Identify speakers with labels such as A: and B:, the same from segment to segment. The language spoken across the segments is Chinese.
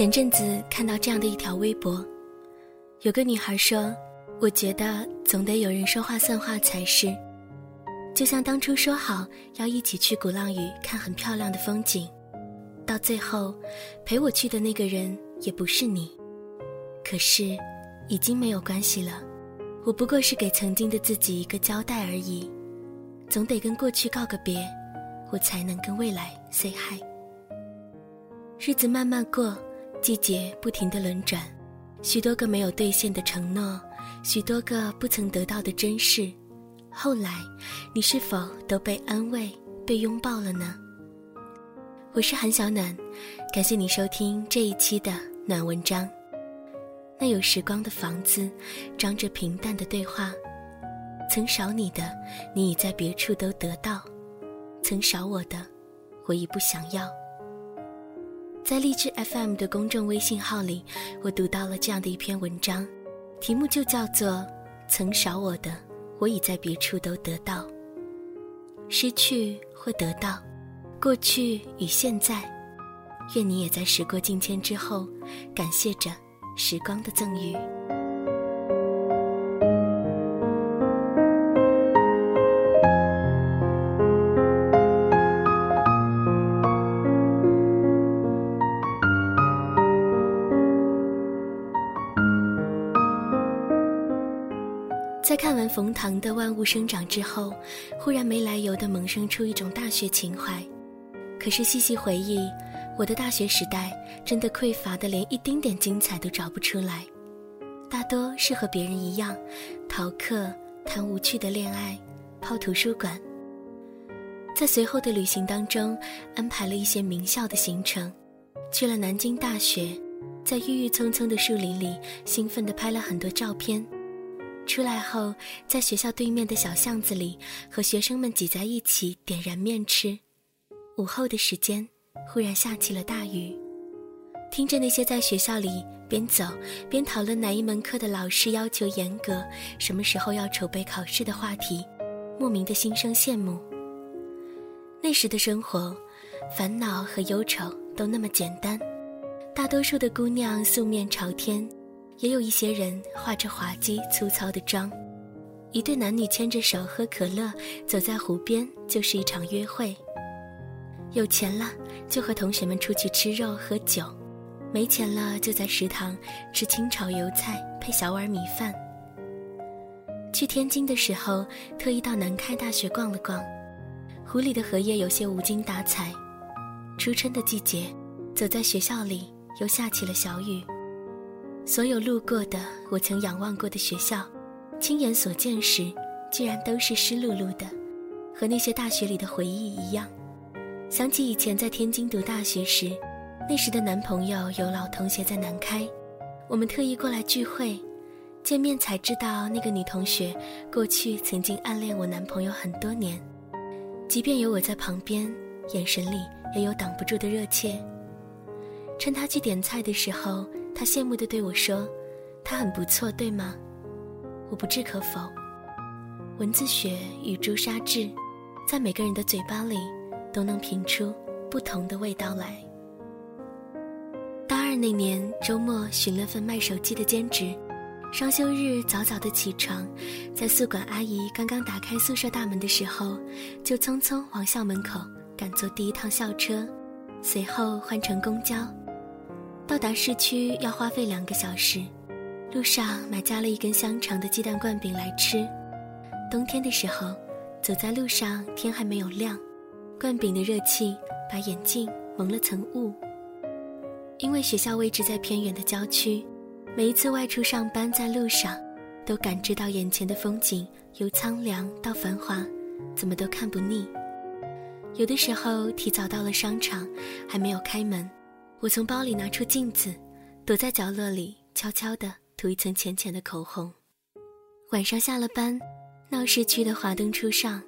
A: 前阵子看到这样的一条微博，有个女孩说：“我觉得总得有人说话算话才是，就像当初说好要一起去鼓浪屿看很漂亮的风景，到最后陪我去的那个人也不是你。可是，已经没有关系了，我不过是给曾经的自己一个交代而已，总得跟过去告个别，我才能跟未来 say hi。日子慢慢过。”季节不停的轮转，许多个没有兑现的承诺，许多个不曾得到的珍视，后来，你是否都被安慰、被拥抱了呢？我是韩小暖，感谢你收听这一期的暖文章。那有时光的房子，装着平淡的对话。曾少你的，你已在别处都得到；曾少我的，我已不想要。在荔枝 FM 的公众微信号里，我读到了这样的一篇文章，题目就叫做《曾少我的，我已在别处都得到》。失去或得到，过去与现在，愿你也在时过境迁之后，感谢着时光的赠予。在看完冯唐的《万物生长》之后，忽然没来由的萌生出一种大学情怀。可是细细回忆，我的大学时代真的匮乏的连一丁点精彩都找不出来，大多是和别人一样，逃课、谈无趣的恋爱、泡图书馆。在随后的旅行当中，安排了一些名校的行程，去了南京大学，在郁郁葱葱的树林里，兴奋地拍了很多照片。出来后，在学校对面的小巷子里，和学生们挤在一起点燃面吃。午后的时间，忽然下起了大雨。听着那些在学校里边走边讨论哪一门课的老师要求严格，什么时候要筹备考试的话题，莫名的心生羡慕。那时的生活，烦恼和忧愁都那么简单，大多数的姑娘素面朝天。也有一些人化着滑稽粗糙的妆，一对男女牵着手喝可乐，走在湖边就是一场约会。有钱了就和同学们出去吃肉喝酒，没钱了就在食堂吃清炒油菜配小碗米饭。去天津的时候，特意到南开大学逛了逛，湖里的荷叶有些无精打采。初春的季节，走在学校里又下起了小雨。所有路过的我曾仰望过的学校，亲眼所见时，居然都是湿漉漉的，和那些大学里的回忆一样。想起以前在天津读大学时，那时的男朋友有老同学在南开，我们特意过来聚会，见面才知道那个女同学过去曾经暗恋我男朋友很多年，即便有我在旁边，眼神里也有挡不住的热切。趁他去点菜的时候。他羡慕地对我说：“他很不错，对吗？”我不置可否。文字学与朱砂痣，在每个人的嘴巴里都能品出不同的味道来。大二那年周末寻了份卖手机的兼职，双休日早早的起床，在宿管阿姨刚刚打开宿舍大门的时候，就匆匆往校门口赶坐第一趟校车，随后换乘公交。到达市区要花费两个小时，路上买加了一根香肠的鸡蛋灌饼来吃。冬天的时候，走在路上天还没有亮，灌饼的热气把眼镜蒙了层雾。因为学校位置在偏远的郊区，每一次外出上班在路上，都感知到眼前的风景由苍凉到繁华，怎么都看不腻。有的时候提早到了商场，还没有开门。我从包里拿出镜子，躲在角落里，悄悄地涂一层浅浅的口红。晚上下了班，闹市区的华灯初上，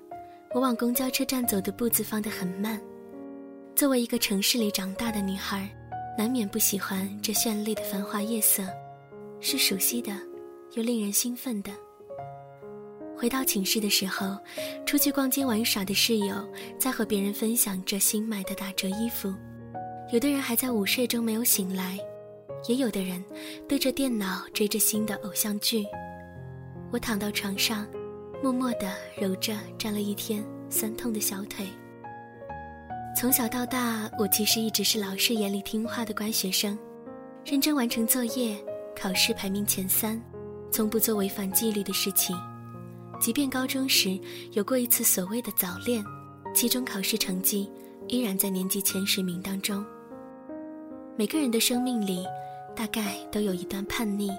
A: 我往公交车站走的步子放得很慢。作为一个城市里长大的女孩，难免不喜欢这绚丽的繁华夜色，是熟悉的，又令人兴奋的。回到寝室的时候，出去逛街玩耍的室友在和别人分享着新买的打折衣服。有的人还在午睡中没有醒来，也有的人对着电脑追着新的偶像剧。我躺到床上，默默地揉着站了一天酸痛的小腿。从小到大，我其实一直是老师眼里听话的乖学生，认真完成作业，考试排名前三，从不做违反纪律的事情。即便高中时有过一次所谓的早恋，期中考试成绩依然在年级前十名当中。每个人的生命里，大概都有一段叛逆，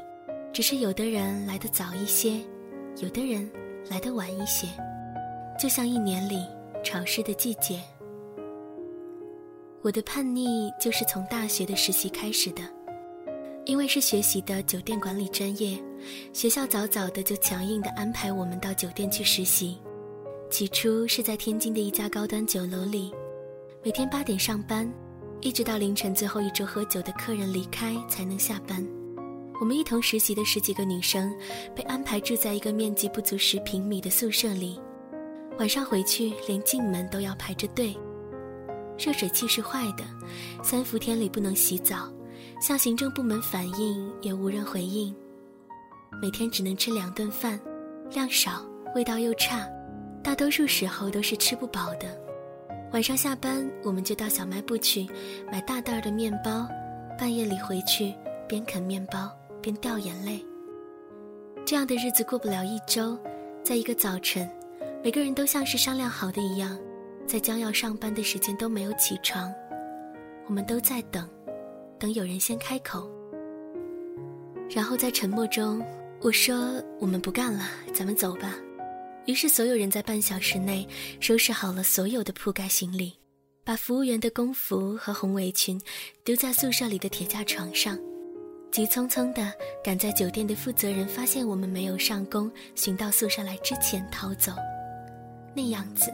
A: 只是有的人来得早一些，有的人来得晚一些，就像一年里潮湿的季节。我的叛逆就是从大学的实习开始的，因为是学习的酒店管理专业，学校早早的就强硬的安排我们到酒店去实习。起初是在天津的一家高端酒楼里，每天八点上班，一直到凌晨最后一桌喝酒的客人离开才能下班。我们一同实习的十几个女生，被安排住在一个面积不足十平米的宿舍里，晚上回去连进门都要排着队。热水器是坏的，三伏天里不能洗澡，向行政部门反映也无人回应。每天只能吃两顿饭，量少，味道又差，大多数时候都是吃不饱的。晚上下班，我们就到小卖部去买大袋的面包，半夜里回去边啃面包边掉眼泪。这样的日子过不了一周，在一个早晨，每个人都像是商量好的一样。在将要上班的时间都没有起床，我们都在等，等有人先开口。然后在沉默中，我说：“我们不干了，咱们走吧。”于是所有人在半小时内收拾好了所有的铺盖行李，把服务员的工服和红围裙丢在宿舍里的铁架床上，急匆匆地赶在酒店的负责人发现我们没有上工，寻到宿舍来之前逃走。那样子。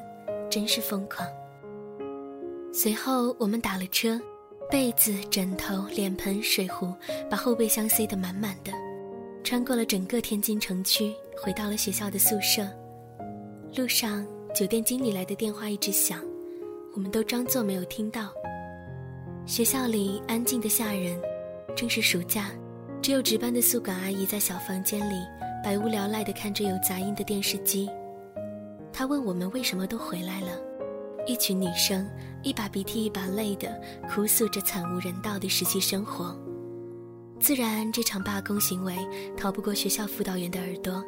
A: 真是疯狂。随后我们打了车，被子、枕头、脸盆、水壶，把后备箱塞得满满的，穿过了整个天津城区，回到了学校的宿舍。路上，酒店经理来的电话一直响，我们都装作没有听到。学校里安静的吓人，正是暑假，只有值班的宿管阿姨在小房间里百无聊赖地看着有杂音的电视机。他问我们为什么都回来了，一群女生一把鼻涕一把泪的哭诉着惨无人道的实习生活。自然，这场罢工行为逃不过学校辅导员的耳朵。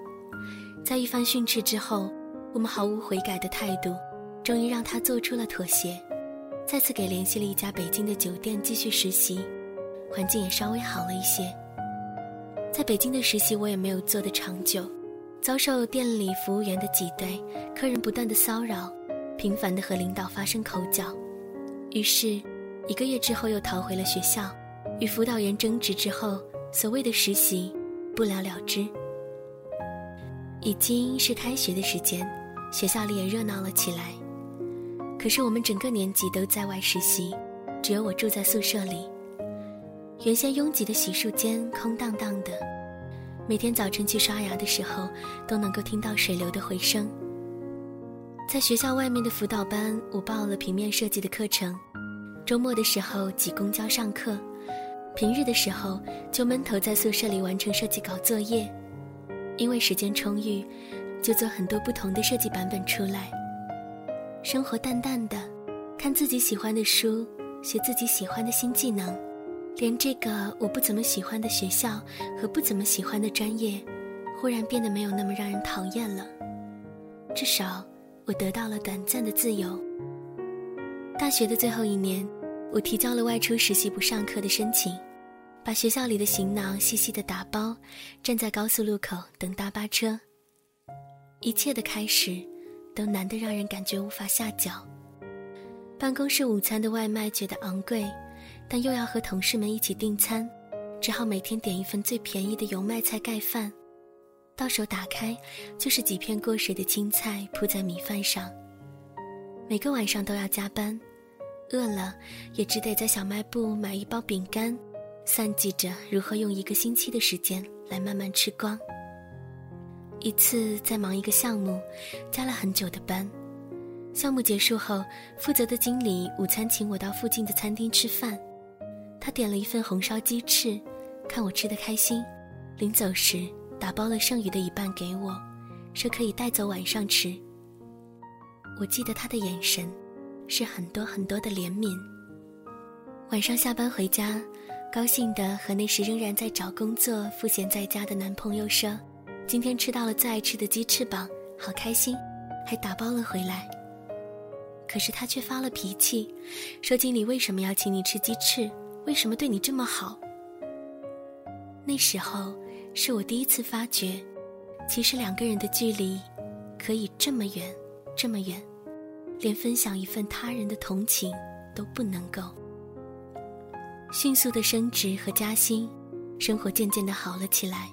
A: 在一番训斥之后，我们毫无悔改的态度，终于让他做出了妥协，再次给联系了一家北京的酒店继续实习，环境也稍微好了一些。在北京的实习，我也没有做得长久。遭受店里服务员的挤兑，客人不断的骚扰，频繁的和领导发生口角，于是，一个月之后又逃回了学校，与辅导员争执之后，所谓的实习不了了之。已经是开学的时间，学校里也热闹了起来，可是我们整个年级都在外实习，只有我住在宿舍里。原先拥挤的洗漱间空荡荡的。每天早晨去刷牙的时候，都能够听到水流的回声。在学校外面的辅导班，我报了平面设计的课程。周末的时候挤公交上课，平日的时候就闷头在宿舍里完成设计稿作业。因为时间充裕，就做很多不同的设计版本出来。生活淡淡的，看自己喜欢的书，学自己喜欢的新技能。连这个我不怎么喜欢的学校和不怎么喜欢的专业，忽然变得没有那么让人讨厌了。至少，我得到了短暂的自由。大学的最后一年，我提交了外出实习不上课的申请，把学校里的行囊细细的打包，站在高速路口等大巴车。一切的开始，都难得让人感觉无法下脚。办公室午餐的外卖觉得昂贵。但又要和同事们一起订餐，只好每天点一份最便宜的油麦菜盖饭，到手打开就是几片过水的青菜铺在米饭上。每个晚上都要加班，饿了也只得在小卖部买一包饼干，算计着如何用一个星期的时间来慢慢吃光。一次在忙一个项目，加了很久的班，项目结束后，负责的经理午餐请我到附近的餐厅吃饭。他点了一份红烧鸡翅，看我吃的开心，临走时打包了剩余的一半给我，说可以带走晚上吃。我记得他的眼神，是很多很多的怜悯。晚上下班回家，高兴地和那时仍然在找工作、赋闲在家的男朋友说：“今天吃到了最爱吃的鸡翅膀，好开心，还打包了回来。”可是他却发了脾气，说：“经理为什么要请你吃鸡翅？为什么对你这么好？”那时候是我第一次发觉，其实两个人的距离可以这么远，这么远，连分享一份他人的同情都不能够。迅速的升职和加薪，生活渐渐的好了起来。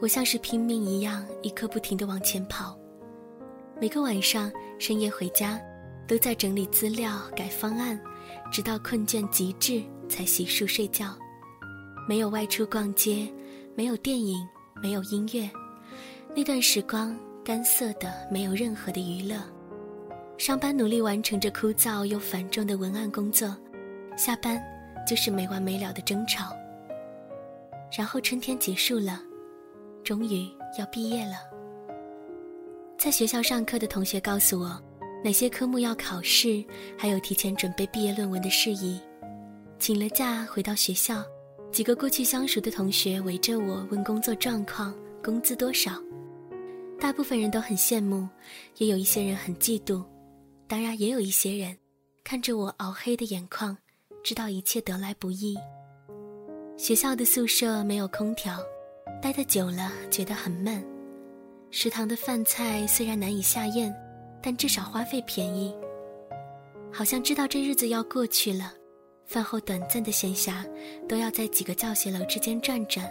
A: 我像是拼命一样，一刻不停的往前跑。每个晚上深夜回家。都在整理资料、改方案，直到困倦极致才洗漱睡觉。没有外出逛街，没有电影，没有音乐，那段时光干涩的，没有任何的娱乐。上班努力完成着枯燥又繁重的文案工作，下班就是没完没了的争吵。然后春天结束了，终于要毕业了。在学校上课的同学告诉我。哪些科目要考试，还有提前准备毕业论文的事宜。请了假回到学校，几个过去相熟的同学围着我问工作状况、工资多少。大部分人都很羡慕，也有一些人很嫉妒，当然也有一些人看着我熬黑的眼眶，知道一切得来不易。学校的宿舍没有空调，待得久了觉得很闷。食堂的饭菜虽然难以下咽。但至少花费便宜。好像知道这日子要过去了，饭后短暂的闲暇，都要在几个教学楼之间转转。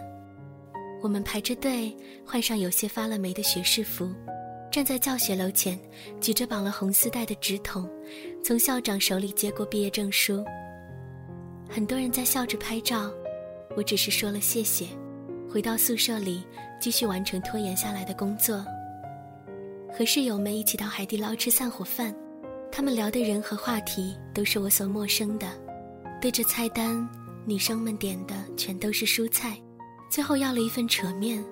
A: 我们排着队，换上有些发了霉的学士服，站在教学楼前，举着绑了红丝带的纸筒，从校长手里接过毕业证书。很多人在笑着拍照，我只是说了谢谢，回到宿舍里继续完成拖延下来的工作。和室友们一起到海底捞吃散伙饭，他们聊的人和话题都是我所陌生的。对着菜单，女生们点的全都是蔬菜，最后要了一份扯面，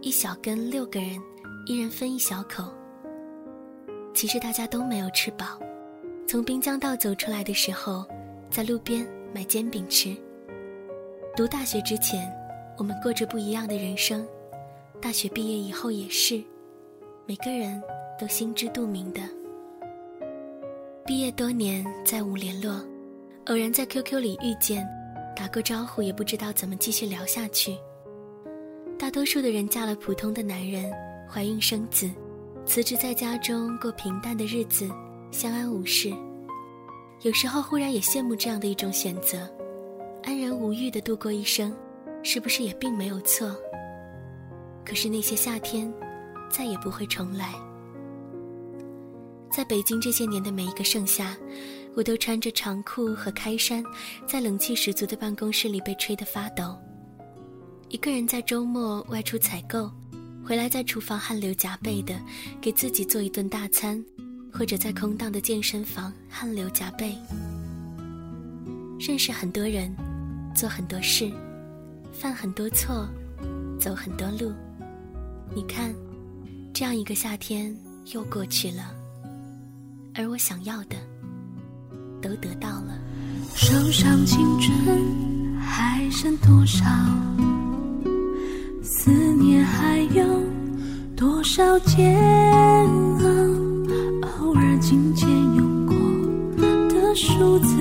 A: 一小根，六个人，一人分一小口。其实大家都没有吃饱。从滨江道走出来的时候，在路边买煎饼吃。读大学之前，我们过着不一样的人生；大学毕业以后也是。每个人都心知肚明的。毕业多年再无联络，偶然在 QQ 里遇见，打过招呼也不知道怎么继续聊下去。大多数的人嫁了普通的男人，怀孕生子，辞职在家中过平淡的日子，相安无事。有时候忽然也羡慕这样的一种选择，安然无欲的度过一生，是不是也并没有错？可是那些夏天。再也不会重来。在北京这些年的每一个盛夏，我都穿着长裤和开衫，在冷气十足的办公室里被吹得发抖。一个人在周末外出采购，回来在厨房汗流浃背的给自己做一顿大餐，或者在空荡的健身房汗流浃背。认识很多人，做很多事，犯很多错，走很多路。你看。这样一个夏天又过去了，而我想要的都得到了。
B: 手上青春还剩多少？思念还有多少煎熬？偶尔紧牵用过的数字，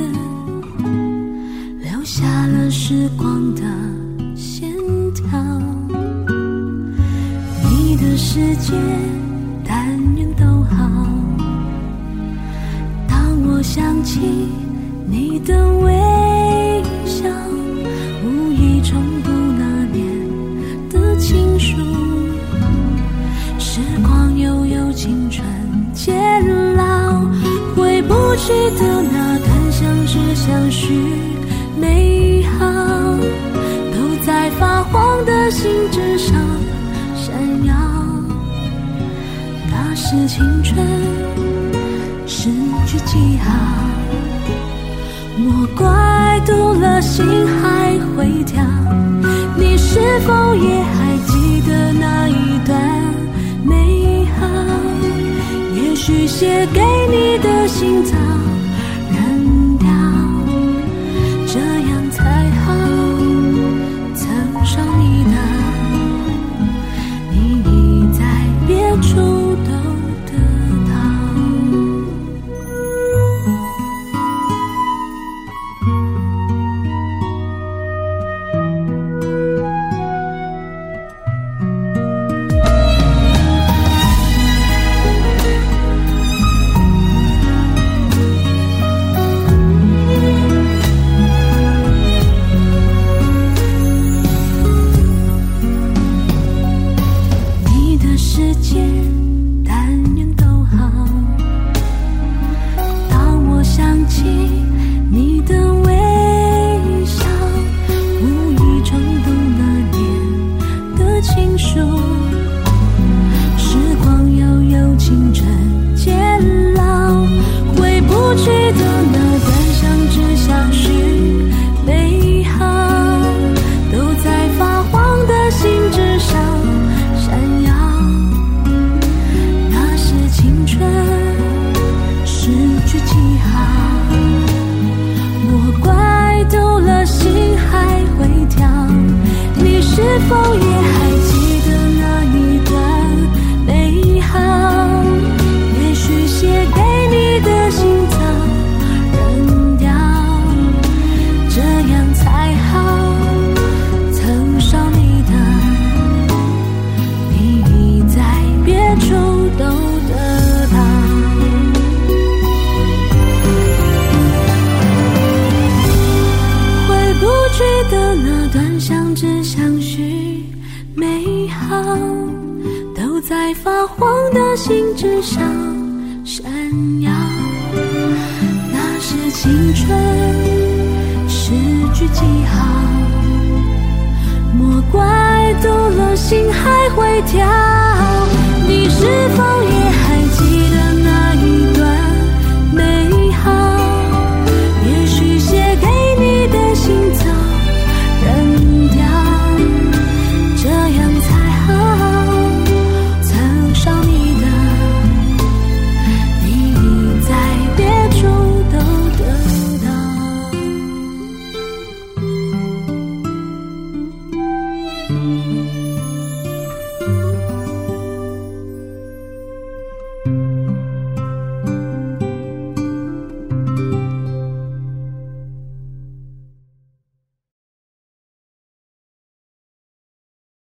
B: 留下了时光的世界但愿都好。当我想起你的微笑，无意重读那年的情书。时光悠悠，青春渐老，回不去的那段相知相许美好，都在发黄的信纸上是青春失去记号，莫怪读了心还会跳。你是否也还记得那一段美好？也许写给你的信早。短相知相许美好都在发黄的信纸上闪耀，那是青春。诗句记号，莫怪读了心还会跳，你是否也？